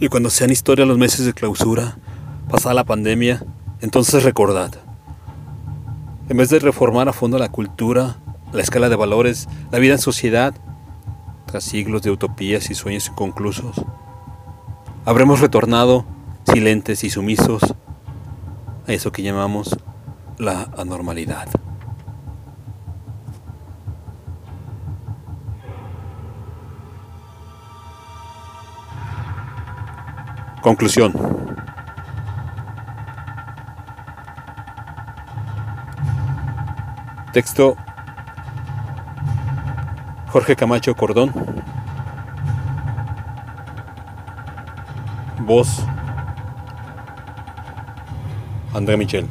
Y cuando sean historia los meses de clausura, pasada la pandemia, entonces recordad. En vez de reformar a fondo la cultura, la escala de valores, la vida en sociedad, tras siglos de utopías y sueños inconclusos, habremos retornado silentes y sumisos a eso que llamamos la anormalidad. Conclusión. Texto Jorge Camacho Cordón. Voz André Michel.